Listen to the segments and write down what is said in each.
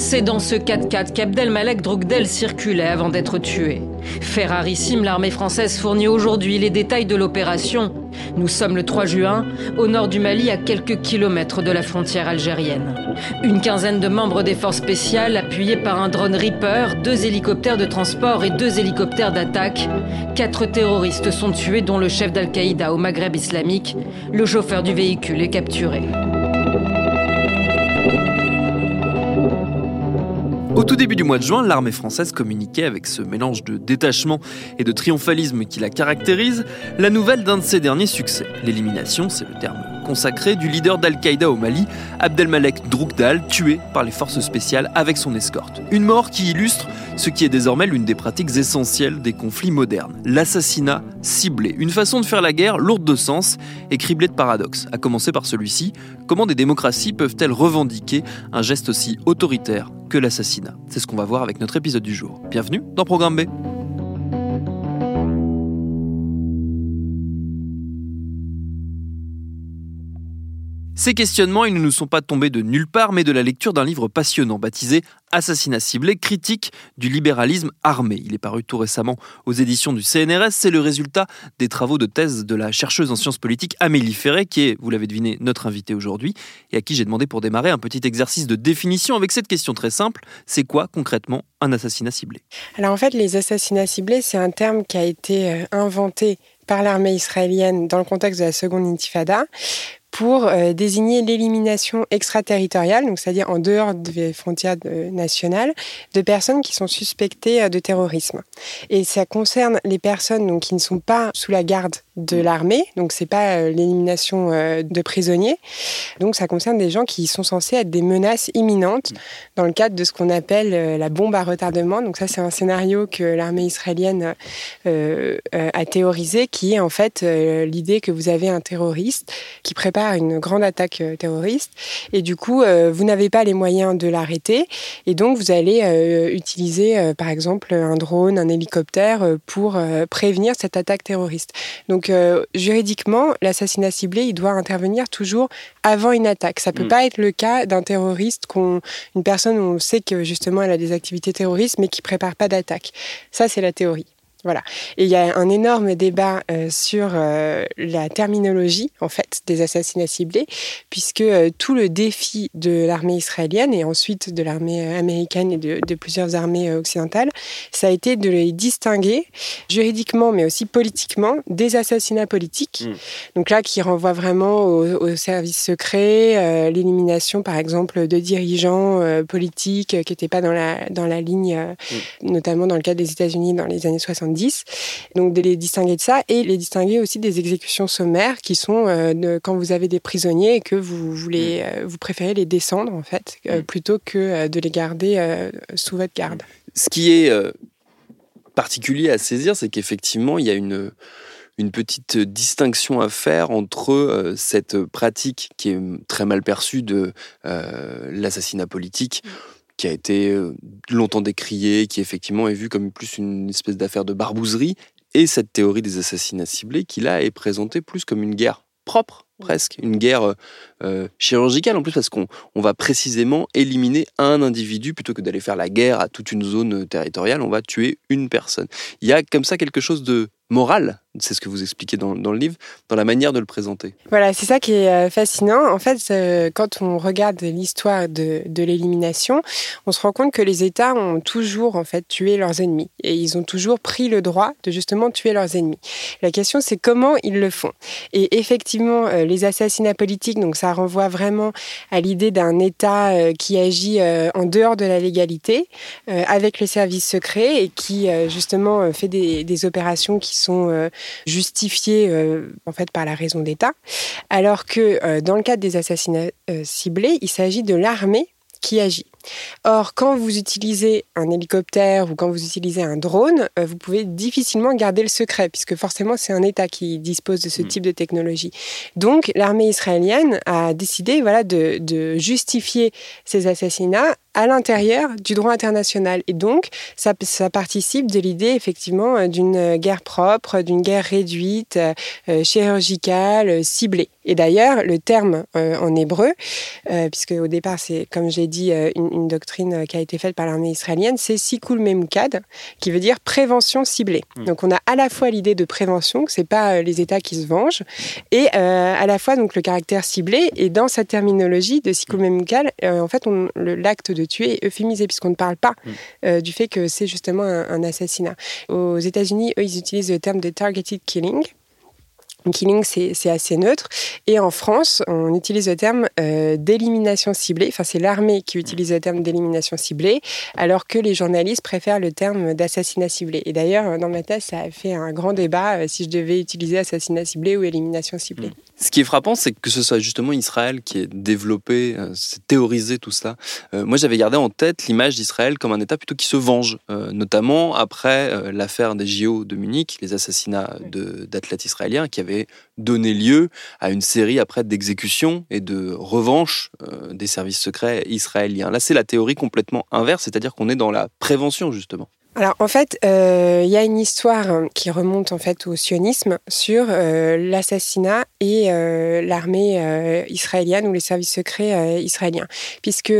C'est dans ce 4x4 qu'Abdelmalek Drogdel circulait avant d'être tué. Ferrarissime, l'armée française fournit aujourd'hui les détails de l'opération. Nous sommes le 3 juin, au nord du Mali, à quelques kilomètres de la frontière algérienne. Une quinzaine de membres des forces spéciales, appuyés par un drone Reaper, deux hélicoptères de transport et deux hélicoptères d'attaque. Quatre terroristes sont tués, dont le chef d'Al-Qaïda au Maghreb islamique. Le chauffeur du véhicule est capturé. Au tout début du mois de juin, l'armée française communiquait avec ce mélange de détachement et de triomphalisme qui la caractérise, la nouvelle d'un de ses derniers succès. L'élimination, c'est le terme consacré, du leader d'Al-Qaïda au Mali, Abdelmalek Droukdal, tué par les forces spéciales avec son escorte. Une mort qui illustre ce qui est désormais l'une des pratiques essentielles des conflits modernes, l'assassinat ciblé. Une façon de faire la guerre lourde de sens et criblée de paradoxes, à commencer par celui-ci, comment des démocraties peuvent-elles revendiquer un geste aussi autoritaire que l'assassinat C'est ce qu'on va voir avec notre épisode du jour. Bienvenue dans Programme B. Ces questionnements, ils ne nous sont pas tombés de nulle part, mais de la lecture d'un livre passionnant baptisé Assassinat ciblé, critique du libéralisme armé. Il est paru tout récemment aux éditions du CNRS. C'est le résultat des travaux de thèse de la chercheuse en sciences politiques Amélie Ferret, qui est, vous l'avez deviné, notre invitée aujourd'hui, et à qui j'ai demandé pour démarrer un petit exercice de définition avec cette question très simple. C'est quoi concrètement un assassinat ciblé? Alors en fait, les assassinats ciblés, c'est un terme qui a été euh, inventé par l'armée israélienne dans le contexte de la seconde intifada pour euh, désigner l'élimination extraterritoriale, donc c'est-à-dire en dehors des frontières nationales, de personnes qui sont suspectées euh, de terrorisme. Et ça concerne les personnes donc, qui ne sont pas sous la garde de l'armée, donc c'est pas euh, l'élimination de prisonniers. Donc ça concerne des gens qui sont censés être des menaces imminentes dans le cadre de ce qu'on appelle la bombe à retardement. Donc ça c'est un scénario que l'armée israélienne a théorisé, qui est en fait l'idée que vous avez un terroriste qui prépare une grande attaque euh, terroriste. Et du coup, euh, vous n'avez pas les moyens de l'arrêter. Et donc, vous allez euh, utiliser, par exemple, un drone, un hélicoptère pour prévenir cette attaque terroriste. Donc, juridiquement, l'assassinat ciblé, il doit intervenir toujours avant une attaque. Ça peut mm. pas être le cas d'un terroriste, qu'on, une personne où on sait que justement elle a des activités terroristes, mais qui prépare pas d'attaque. Ça, c'est la théorie. Voilà. Et il y a un énorme débat euh, sur euh, la terminologie, en fait, des assassinats ciblés, puisque euh, tout le défi de l'armée israélienne et ensuite de l'armée américaine et de, plusieurs armées occidentales, ça a été de les distinguer juridiquement, mais aussi politiquement, des assassinats politiques. Mm. Donc là, qui renvoie vraiment au, service secret, l'élimination, par exemple, de dirigeants politiques qui n'étaient pas dans la, dans la ligne, mm. notamment dans le cas des États-Unis dans les années 70 donc de les distinguer de ça et les distinguer aussi des exécutions sommaires qui sont euh, quand vous avez des prisonniers et que vous voulez, mm. euh, vous préférez les descendre en fait euh, mm. plutôt que de les garder sous votre garde. Ce qui est particulier à saisir, c'est qu'effectivement il y a une une petite distinction à faire entre cette pratique qui est très mal perçue de l'assassinat politique. Qui a été euh, longtemps décrié, qui effectivement est vu comme plus une espèce d'affaire de barbouzerie, et cette théorie des assassinats ciblés qui là est présentée plus comme une guerre propre presque, une guerre euh, chirurgicale en plus, parce qu'on on va précisément éliminer un individu. Plutôt que d'aller faire la guerre à toute une zone territoriale, on va tuer une personne. Il y a comme ça quelque chose de moral, c'est ce que vous expliquez dans, le livre, dans la manière de le présenter. Voilà, c'est ça qui est euh, fascinant. En fait, euh, quand on regarde l'histoire de, l'élimination, on se rend compte que les États ont toujours en fait tué leurs ennemis et ils ont toujours pris le droit de justement tuer leurs ennemis. La question, c'est comment ils le font. Et effectivement, euh, les assassinats politiques, donc ça renvoie vraiment à l'idée d'un État qui agit en dehors de la légalité, avec les services secrets et qui justement fait des, des opérations qui sont euh, justifiés euh, en fait par la raison d'État, alors que euh, dans le cadre des assassinats ciblés, il s'agit de l'armée qui agit. Or, quand vous utilisez un hélicoptère ou quand vous utilisez un drone, euh, vous pouvez difficilement garder le secret, puisque forcément c'est un État qui dispose de ce mm. type de technologie. Donc, l'armée israélienne a décidé voilà, de, justifier ces assassinats à l'intérieur du droit international. Et donc, ça, ça participe de l'idée, effectivement, d'une guerre propre, d'une guerre réduite, euh, chirurgicale, ciblée. Et d'ailleurs, le terme euh, en hébreu, puisque au départ, c'est, comme j'ai dit, une, une doctrine euh, qui a été faite par l'armée israélienne, c'est Sikul Memukad, qui veut dire prévention ciblée. Hmm. Donc on a à la fois l'idée de prévention, que c'est pas euh, les États qui se vengent, et euh, à la fois donc le caractère ciblé. Et dans cette terminologie de Sikul Memukad, en fait, l'acte de tuer est euphémisé puisqu'on ne parle pas hmm. du fait que c'est justement un, un assassinat. Aux États-Unis, eux, ils utilisent le terme de targeted killing. Killing, c'est assez neutre. Et en France, on utilise le terme euh, d'élimination ciblée. Enfin, c'est l'armée qui utilise le terme d'élimination ciblée, alors que les journalistes préfèrent le terme d'assassinat ciblé. Et d'ailleurs, dans ma thèse, ça a fait un grand débat euh, si je devais utiliser assassinat ciblé ou élimination ciblée. Mm. Ce qui est frappant, c'est que ce soit justement Israël qui ait développé, euh, théorisé tout cela. moi, j'avais gardé en tête l'image d'Israël comme un État plutôt qui se venge, notamment après l'affaire des JO de Munich, les assassinats d'athlètes israéliens qui avaient donné lieu à une série après d'exécutions et de revanches euh, des services secrets israéliens. Là, c'est la théorie complètement inverse, c'est-à-dire qu'on est dans la prévention justement. Alors en fait, euh, il y a une histoire qui remonte en fait au sionisme sur euh, l'assassinat et l'armée israélienne ou les services secrets israéliens, puisque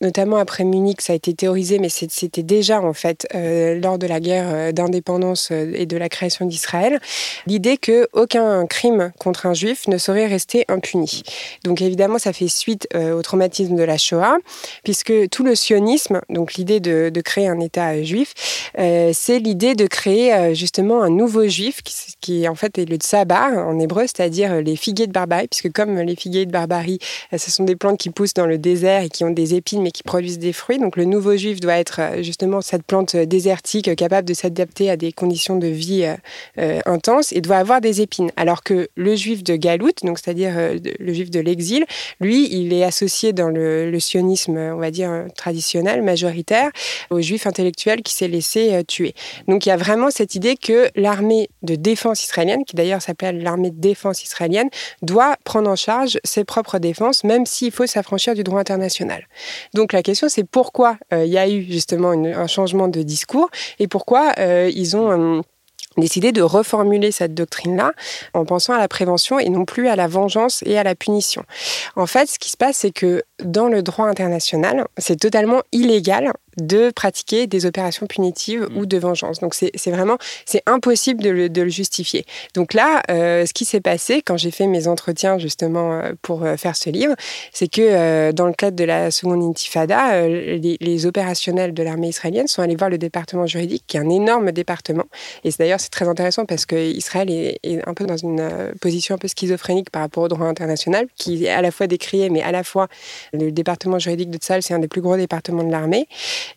notamment après Munich, ça a été théorisé, mais c'était déjà en fait euh, lors de la guerre euh, d'indépendance euh, et de la création d'Israël, l'idée que aucun crime contre un juif ne saurait rester impuni. Donc évidemment, ça fait suite au traumatisme de la Shoah, puisque tout le sionisme, donc l'idée de, créer un État juif, c'est l'idée de créer justement un nouveau juif qui, qui en fait est le tsabar en hébreu, c'est-à-dire les figuiers de barbarie, puisque comme les figuiers de barbarie, ce sont des plantes qui poussent dans le désert et qui ont des épines mais qui produisent des fruits. Donc le nouveau juif doit être euh, justement cette plante euh, désertique euh, capable de s'adapter à des conditions de vie intenses et doit avoir des épines. Alors que le juif de Galoute, donc c'est-à-dire le juif de l'exil, lui, il est associé dans le, sionisme, on va dire traditionnel, majoritaire, au juif intellectuel qui s'est laissé tuer. Donc il y a vraiment cette idée que l'armée de défense israélienne, qui d'ailleurs s'appelle l'armée de défense israélienne, doit prendre en charge ses propres défenses, même s'il faut s'affranchir du droit international. Donc la question, c'est pourquoi euh, il y a eu justement un changement de discours et pourquoi euh, ils ont euh, décidé de reformuler cette doctrine-là en pensant à la prévention et non plus à la vengeance et à la punition. En fait, ce qui se passe, c'est que dans le droit international, c'est totalement illégal de pratiquer des opérations punitives ou mm. de vengeance. Donc c'est vraiment, c'est impossible de le, justifier. Donc là, euh, ce qui s'est passé quand j'ai fait mes entretiens justement euh, pour euh, faire ce livre, c'est que dans le cadre de la seconde intifada, les, opérationnels de l'armée israélienne sont allés voir le département juridique, qui est un énorme département. Et d'ailleurs, c'est très intéressant parce que Israël est, est, un peu dans une position un peu schizophrénique par rapport au droit international, qui est à la fois décrié, mais à la fois le département juridique de Tzal, c'est un des plus gros départements de l'armée.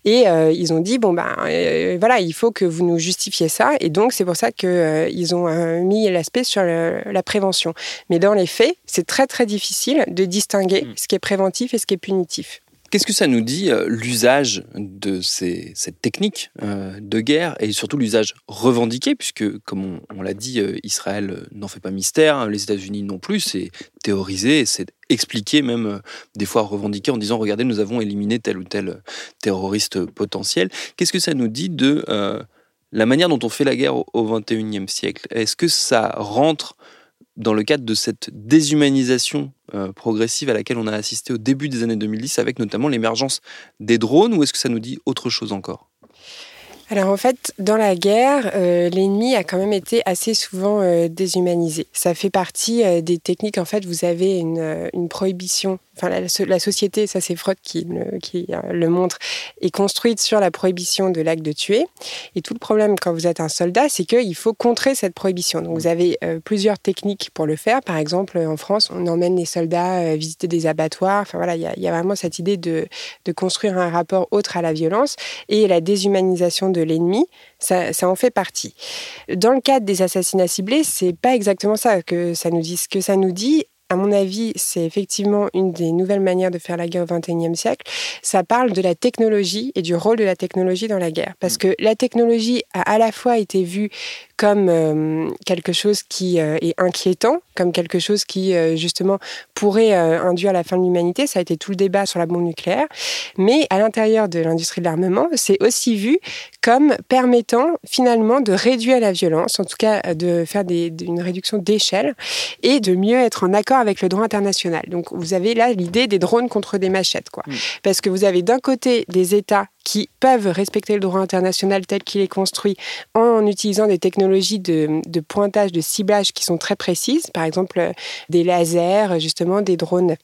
Et euh, ils ont dit bon ben euh, voilà, il faut que vous nous justifiez ça. Et donc c'est pour ça qu'ils euh, ont mis l'aspect sur la prévention. Mais dans les faits, c'est très très difficile de distinguer mm. ce qui est préventif et ce qui est punitif. Qu'est-ce que ça nous dit, l'usage de cette technique de guerre et surtout l'usage revendiqué, puisque, comme on, l'a dit, Israël n'en fait pas mystère, hein, les États-Unis non plus, c'est théorisé, c'est expliqué, même euh, des fois revendiqué en disant regardez, nous avons éliminé tel ou tel euh, terroriste potentiel. Qu'est-ce que ça nous dit de euh, la manière dont on fait la guerre au XXIe siècle? Est-ce que ça rentre dans le cadre de cette déshumanisation euh, progressive à laquelle on a assisté au début des années 2010 avec notamment l'émergence des drones ou est-ce que ça nous dit autre chose encore? Alors en fait, dans la guerre, euh, l'ennemi a quand même été assez souvent euh, déshumanisé. Ça fait partie des techniques. En fait, vous avez une, prohibition enfin la, société, ça c'est Freud qui, le, euh, montre, est construite sur la prohibition de l'acte de tuer. Et tout le problème quand vous êtes un soldat, c'est qu'il faut contrer cette prohibition. Donc vous avez euh, plusieurs techniques pour le faire. Par exemple, en France, on emmène les soldats euh, visiter des abattoirs. Enfin voilà, il y, a vraiment cette idée de, de, construire un rapport autre à la violence et la déshumanisation de l'ennemi. Ça, ça, en fait partie. Dans le cadre des assassinats ciblés, c'est pas exactement ça que ça nous dit. Ce que ça nous dit, à mon avis, c'est effectivement une des nouvelles manières de faire la guerre au XXIe siècle. Ça parle de la technologie et du rôle de la technologie dans la guerre. Parce mm. que la technologie a à la fois été vue comme euh, quelque chose qui euh, est inquiétant, comme quelque chose qui, euh, justement, pourrait induire la fin de l'humanité. Ça a été tout le débat sur la bombe nucléaire. Mais à l'intérieur de l'industrie de l'armement, c'est aussi vu comme permettant finalement de réduire la violence, en tout cas de faire des, une réduction d'échelle et de mieux être en accord avec le droit international. Donc vous avez là l'idée des drones contre des machettes, quoi. Mm. Parce que vous avez d'un côté des États qui peuvent respecter le droit international tel qu'il est construit en utilisant des technologies de, pointage, de ciblage qui sont très précises, par exemple euh, des lasers, justement des drones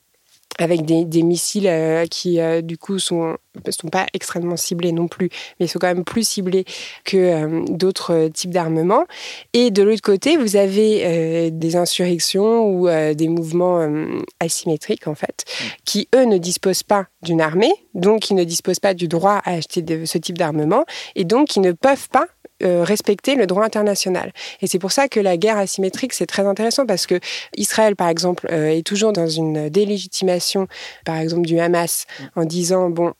avec des, des missiles euh, qui euh, du coup sont sont pas extrêmement ciblés non plus, mais ils sont quand même plus ciblés que euh, d'autres types d'armements. Et de l'autre côté, vous avez des insurrections ou des mouvements asymétriques en fait, mm. qui eux ne disposent pas d'une armée, donc qui ne disposent pas du droit à acheter de, ce type d'armement, et donc qui ne peuvent pas euh, respecter le droit international. Et c'est pour ça que la guerre asymétrique, c'est très intéressant parce que Israël, par exemple, euh, est toujours dans une délégitimation, par exemple, du Hamas, en disant, bon,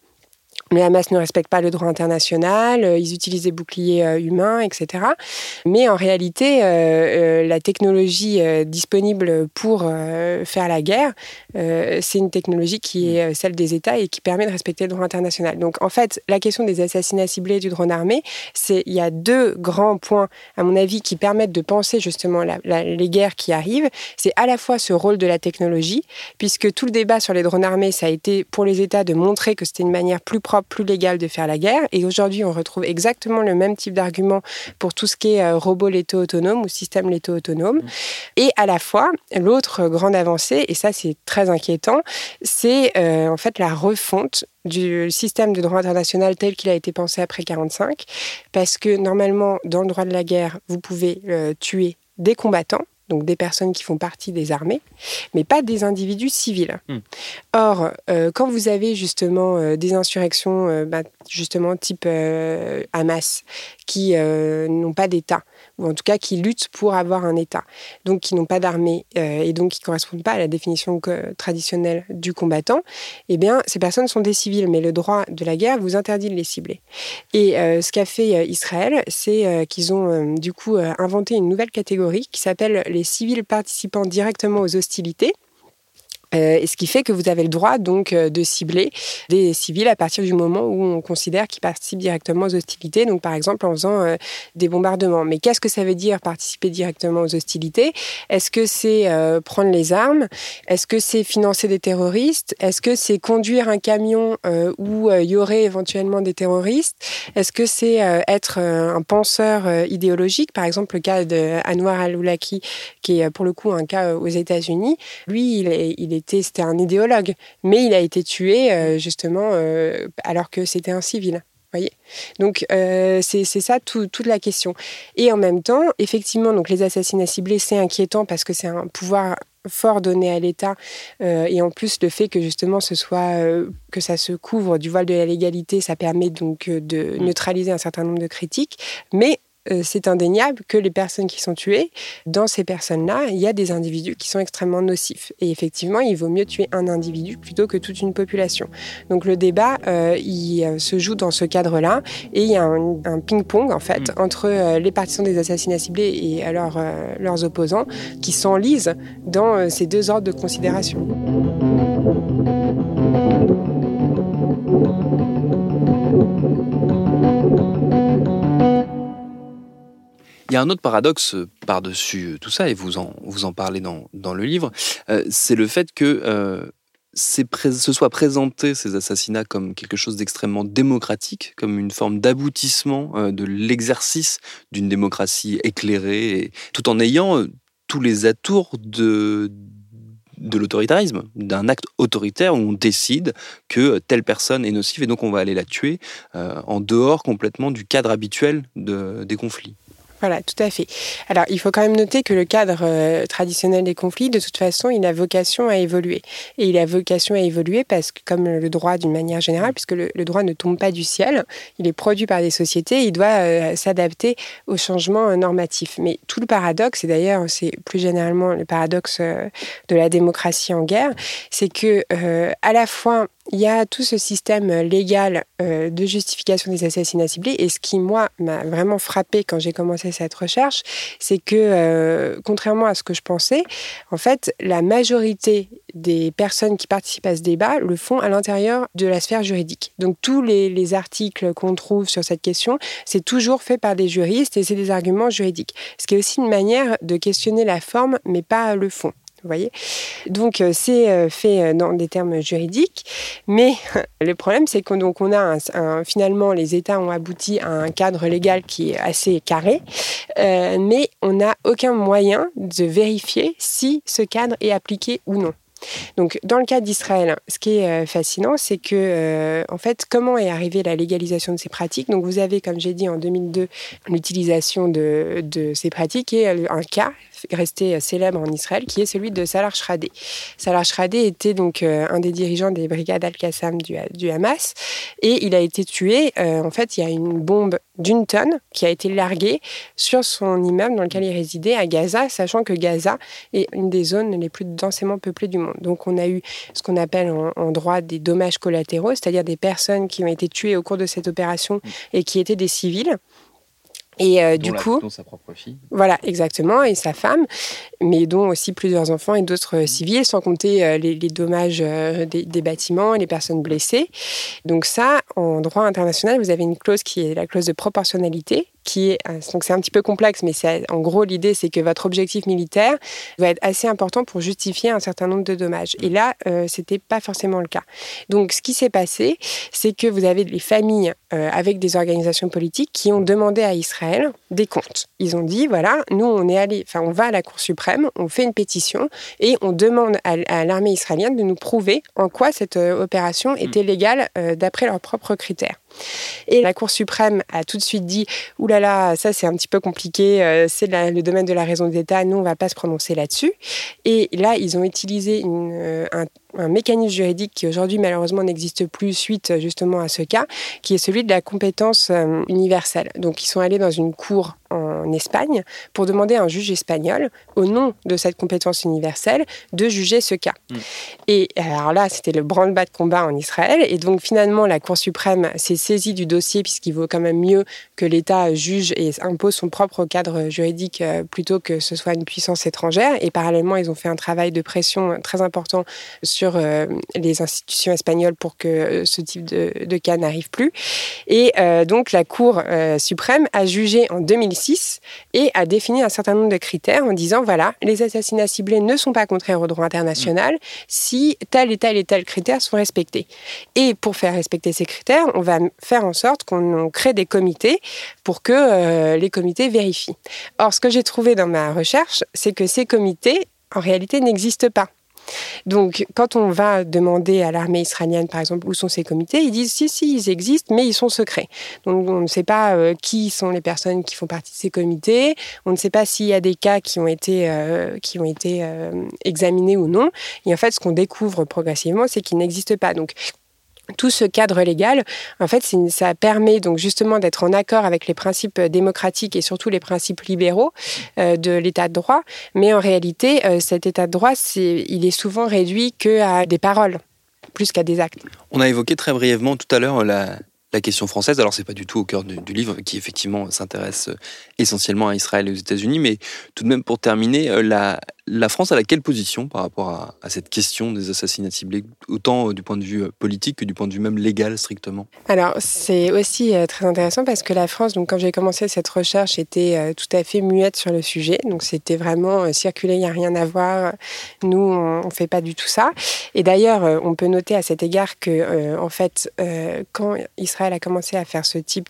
le Hamas ne respecte pas le droit international, euh, ils utilisent des boucliers euh, humains, etc. Mais en réalité, euh, la technologie disponible pour faire la guerre, c'est une technologie qui est celle des États et qui permet de respecter le droit international. Donc en fait, la question des assassinats ciblés du drone armé, c'est il y a deux grands points, à mon avis, qui permettent de penser justement les guerres qui arrivent. C'est à la fois ce rôle de la technologie, puisque tout le débat sur les drones armés, ça a été pour les États de montrer que c'était une manière plus propre plus légal de faire la guerre. Et aujourd'hui, on retrouve exactement le même type d'argument pour tout ce qui est euh, robot létaux autonome ou système létaux autonome. Mmh. Et à la fois, l'autre grande avancée, et ça c'est très inquiétant, c'est euh, en fait la refonte du système de droit international tel qu'il a été pensé après 45, parce que normalement, dans le droit de la guerre, vous pouvez euh, tuer des combattants, donc des personnes qui font partie des armées, mais pas des individus civils. Hmm. Or, euh, quand vous avez justement euh, des insurrections, euh, bah, justement type Hamas, qui n'ont pas d'État, ou en tout cas qui luttent pour avoir un État, donc qui n'ont pas d'armée et donc qui ne correspondent pas à la définition traditionnelle du combattant, eh bien, ces personnes sont des civils, mais le droit de la guerre vous interdit de les cibler. Et ce qu'a fait Israël, c'est qu'ils ont du coup inventé une nouvelle catégorie qui s'appelle les civils participant directement aux hostilités. Euh, et ce qui fait que vous avez le droit donc euh, de cibler des civils à partir du moment où on considère qu'ils participent directement aux hostilités, donc par exemple en faisant euh, des bombardements. Mais qu'est-ce que ça veut dire participer directement aux hostilités? Est-ce que c'est prendre les armes? Est-ce que c'est financer des terroristes? Est-ce que c'est conduire un camion où il y aurait éventuellement des terroristes? Est-ce que c'est être un penseur idéologique? Par exemple, le cas de al-Awlaki, qui est pour le coup un cas aux États-Unis. Lui, il est c'était un idéologue, mais il a été tué euh, justement euh, alors que c'était un civil. Voyez donc euh, c'est ça toute la question. Et en même temps, effectivement, donc les assassinats ciblés, c'est inquiétant parce que c'est un pouvoir fort donné à l'État et en plus le fait que justement ce soit que ça se couvre du voile de la légalité, ça permet donc de mmh. neutraliser un certain nombre de critiques. Mais euh, c'est indéniable que les personnes qui sont tuées, dans ces personnes-là, il y a des individus qui sont extrêmement nocifs. Et effectivement, il vaut mieux tuer un individu plutôt que toute une population. Donc le débat, euh, il euh, se joue dans ce cadre-là, et il y a un, ping-pong en fait mm. entre les partisans des assassinats ciblés et alors leurs opposants, qui s'enlisent dans ces deux ordres de considération. Il y a un autre paradoxe par-dessus tout ça, et vous en, vous en parlez dans, dans le livre, c'est le fait que se soit présenté ces assassinats comme quelque chose d'extrêmement démocratique, comme une forme d'aboutissement euh, de l'exercice d'une démocratie éclairée, tout en ayant euh, tous les atours de, de l'autoritarisme, d'un acte autoritaire où on décide que telle personne est nocive et donc on va aller la tuer euh, en dehors complètement du cadre habituel des conflits. Voilà, tout à fait. Alors, il faut quand même noter que le cadre euh, traditionnel des conflits, de toute façon, il a vocation à évoluer. Et il a vocation à évoluer parce que, comme le droit d'une manière générale, puisque le, droit ne tombe pas du ciel, il est produit par des sociétés, il doit euh, s'adapter aux changements euh, normatifs. Mais tout le paradoxe, et d'ailleurs, c'est plus généralement le paradoxe de la démocratie en guerre, c'est que à la fois il y a tout ce système légal euh, de justification des assassinats ciblés. Et ce qui, moi, m'a vraiment frappé quand j'ai commencé cette recherche, c'est que, euh, contrairement à ce que je pensais, en fait, la majorité des personnes qui participent à ce débat le font à l'intérieur de la sphère juridique. Donc, tous les, les articles qu'on trouve sur cette question, c'est toujours fait par des juristes et c'est des arguments juridiques. Ce qui est aussi une manière de questionner la forme, mais pas le fond voyez Donc, euh, c'est euh, fait euh, dans des termes juridiques. Mais le problème, c'est qu'on on a finalement, les États ont abouti à un cadre légal qui est assez carré, mais on n'a aucun moyen de vérifier si ce cadre est appliqué ou non. Donc, dans le cas d'Israël, ce qui est fascinant, c'est que, en fait, comment est arrivée la légalisation de ces pratiques? Donc, vous avez, comme j'ai dit en 2002, l'utilisation de, ces pratiques et un cas resté célèbre en Israël, qui est celui de Salah Shradeh. Salah Shradeh était donc euh, un des dirigeants des brigades Al-Qassam du, Hamas, et il a été tué. Euh, en fait, il y a une bombe d'une tonne qui a été larguée sur son immeuble dans lequel il résidait à Gaza, sachant que Gaza est une des zones les plus densément peuplées du monde. Donc, on a eu ce qu'on appelle en, droit des dommages collatéraux, c'est-à-dire des personnes qui ont été tuées au cours de cette opération et qui étaient des civils. Et euh, du coup, dont sa propre fille. Voilà, exactement, et sa femme, mais dont aussi plusieurs enfants et d'autres mmh. civils, sans compter euh, les, dommages euh, des, des, bâtiments et les personnes blessées. Donc ça, en droit international, vous avez une clause qui est la clause de proportionnalité, qui est donc c'est un petit peu complexe, mais c'est en gros l'idée c'est que votre objectif militaire va être assez important pour justifier un certain nombre de dommages. Et là, euh, c'était pas forcément le cas. Donc, ce qui s'est passé, c'est que vous avez des familles euh, avec des organisations politiques qui ont demandé à Israël des comptes. Ils ont dit voilà, nous on est allé, enfin on va à la Cour suprême, on fait une pétition et on demande à, l'armée israélienne de nous prouver en quoi cette euh, opération mm. était légale d'après leurs propres critères. Et la Cour suprême a tout de suite dit là, ça c'est un petit peu compliqué, euh, c'est le domaine de la raison d'État, nous on va pas se prononcer là-dessus. Et là, ils ont utilisé euh, un un mécanisme juridique qui aujourd'hui malheureusement n'existe plus suite justement à ce cas, qui est celui de la compétence euh, universelle. Donc ils sont allés dans une cour en Espagne pour demander à un juge espagnol, au nom de cette compétence universelle, de juger ce cas. Mm. Et alors là, c'était le branle-bas de combat en Israël. Et donc finalement, la Cour suprême s'est saisie du dossier puisqu'il vaut quand même mieux que l'État juge et impose son propre cadre juridique euh, plutôt que ce soit une puissance étrangère. Et parallèlement, ils ont fait un travail de pression très important sur euh, les institutions espagnoles pour que euh, ce type de, cas n'arrive plus. Et euh, donc la Cour suprême a jugé en 2006 et a défini un certain nombre de critères en disant voilà, les assassinats ciblés ne sont pas contraires au droit international si tel et tel et tel critères sont respectés. Et pour faire respecter ces critères, on va faire en sorte qu'on crée des comités pour que les comités vérifient. Or, ce que j'ai trouvé dans ma recherche, c'est que ces comités, en réalité, n'existent pas. Donc, quand on va demander à l'armée israélienne, par exemple, où sont ces comités, ils disent si, si, ils existent, mais ils sont secrets. Donc, on ne sait pas euh, qui sont les personnes qui font partie de ces comités. On ne sait pas s'il y a des cas qui ont été, euh, qui ont été euh, examinés ou non. Et en fait, ce qu'on découvre progressivement, c'est qu'ils n'existent pas. Donc, tout ce cadre légal, en fait, ça permet donc justement d'être en accord avec les principes démocratiques et surtout les principes libéraux euh, de l'état de droit. Mais en réalité, euh, cet état de droit, il est souvent réduit qu'à des paroles plus qu'à des actes. On a évoqué très brièvement tout à l'heure la, la question française. Alors, c'est pas du tout au cœur du, livre, qui effectivement s'intéresse euh, essentiellement à Israël et aux États-Unis, mais tout de même, pour terminer, euh, la, la France a quelle position par rapport à, cette question des assassinats ciblés, autant euh, du point de vue politique que du point de vue même légal strictement? Alors, c'est aussi très intéressant parce que la France, donc quand j'ai commencé cette recherche, était tout à fait muette sur le sujet. Donc, c'était vraiment circulé, il n'y a rien à voir. Nous, on ne fait pas du tout ça. Et d'ailleurs, on peut noter à cet égard que, en fait, quand Israël a commencé à faire ce type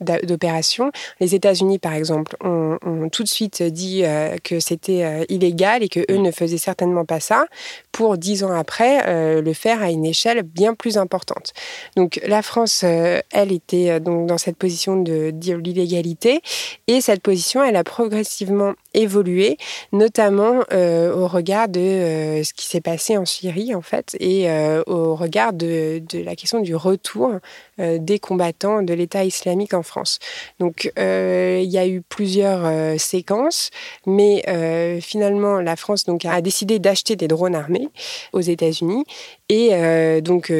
d'opération. Les États-Unis, par exemple, ont, tout de suite dit euh, que c'était euh, illégal et que eux ne faisaient certainement pas ça, pour dix ans après euh, le faire à une échelle bien plus importante. Donc la France, elle était donc dans cette position de dire l'illégalité et cette position, elle a progressivement évolué, notamment au regard de ce qui s'est passé en Syrie en fait et au regard de, de, la question du retour euh, des combattants de l'État islamique en France. Donc euh, il y a eu plusieurs euh, séquences, mais finalement la France donc, a décidé d'acheter des drones armés aux États-Unis. Et donc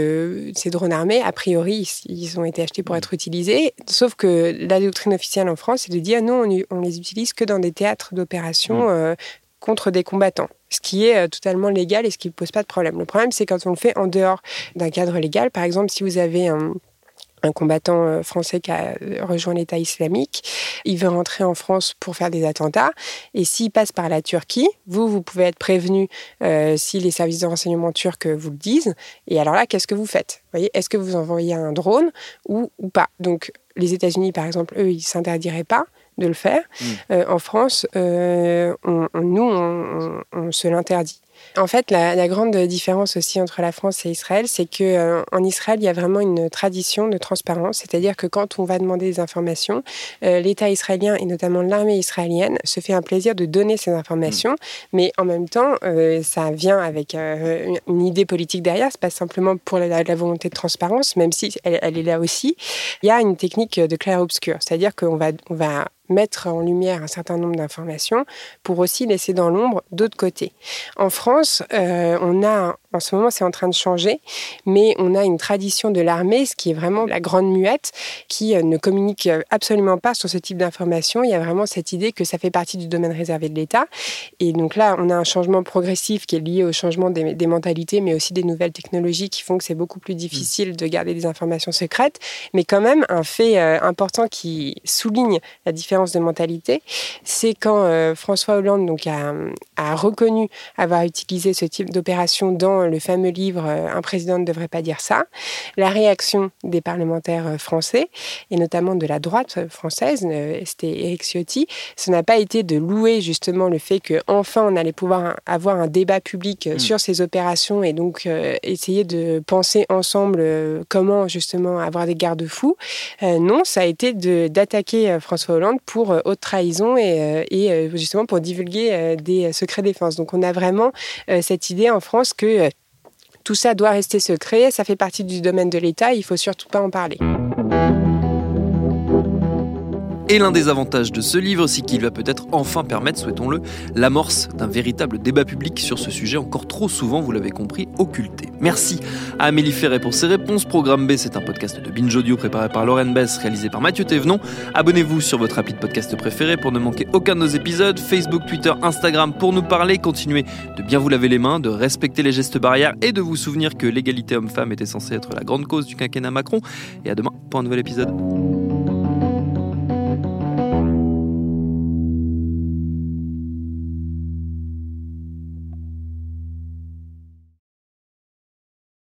ces drones armés, a priori, ils ont été achetés pour être utilisés, sauf que la doctrine officielle en France, c'est de dire non, on, les utilise que dans des théâtres d'opération. Mmh. contre des combattants ce qui est totalement légal et ce qui ne pose pas de problème. Le problème, c'est quand on le fait en dehors d'un cadre légal. Par exemple, si vous avez un, un combattant euh, français qui a euh, rejoint l'État islamique. Il veut rentrer en France pour faire des attentats. Et s'il passe par la Turquie, vous, vous pouvez être prévenu euh, si les services de renseignement turcs vous le disent. Et alors là, qu'est-ce que vous faites? Voyez, Est-ce que vous envoyez un drone ou, ou pas? Donc, les États-Unis, par exemple, eux, ils ne s'interdiraient pas de le faire. Mmh. en France, on, nous, on se l'interdit. En fait, la, grande différence aussi entre la France et Israël, c'est que euh, en Israël, il y a vraiment une tradition de transparence, c'est-à-dire que quand on va demander des informations, euh, l'État israélien et notamment l'armée israélienne se fait un plaisir de donner ces informations, mm. mais en même temps, euh, ça vient avec une idée politique derrière. C'est pas simplement pour la, volonté de transparence, même si elle, elle, est là aussi. Il y a une technique de clair-obscur, c'est-à-dire qu'on va, on va mettre en lumière un certain nombre d'informations pour aussi laisser dans l'ombre d'autres côtés. En France, euh, on a en ce moment, c'est en train de changer, mais on a une tradition de l'armée, ce qui est vraiment la grande muette, qui euh, ne communique euh, absolument pas sur ce type d'informations. Il y a vraiment cette idée que ça fait partie du domaine réservé de l'État. Et donc là, on a un changement progressif qui est lié au changement des, mentalités, mais aussi des nouvelles technologies qui font que c'est beaucoup plus difficile de garder des informations secrètes. Mais quand même, un fait euh, important qui souligne la différence de mentalité, c'est quand François Hollande donc, a, a reconnu avoir utilisé ce type d'opération dans le fameux livre euh, Un président ne devrait pas dire ça, la réaction des parlementaires euh, français, et notamment de la droite euh, française, c'était Eric Ciotti, ce n'a pas été de louer justement le fait qu'enfin on allait pouvoir avoir un débat public mm. sur ces opérations et donc essayer de penser ensemble comment justement avoir des garde-fous. non, ça a été d'attaquer François Hollande pour haute trahison et, et justement pour divulguer des secrets défense. Donc on a vraiment cette idée en France que tout ça doit rester secret, ça fait partie du domaine de l'État, il faut surtout pas en parler. Et l'un des avantages de ce livre, c'est qu'il va peut-être enfin permettre, souhaitons-le, l'amorce d'un véritable débat public sur ce sujet encore trop souvent, vous l'avez compris, occulté. Merci à Amélie Ferret pour ses réponses. Programme B, c'est un podcast de Binge Audio préparé par Lauren Bess, réalisé par Mathieu Thévenon. Abonnez-vous sur votre appli podcast préféré pour ne manquer aucun de nos épisodes. Facebook, Twitter, Instagram pour nous parler. Continuez de bien vous laver les mains, de respecter les gestes barrières et de vous souvenir que l'égalité homme-femme était censée être la grande cause du quinquennat Macron. Et à demain pour un nouvel épisode.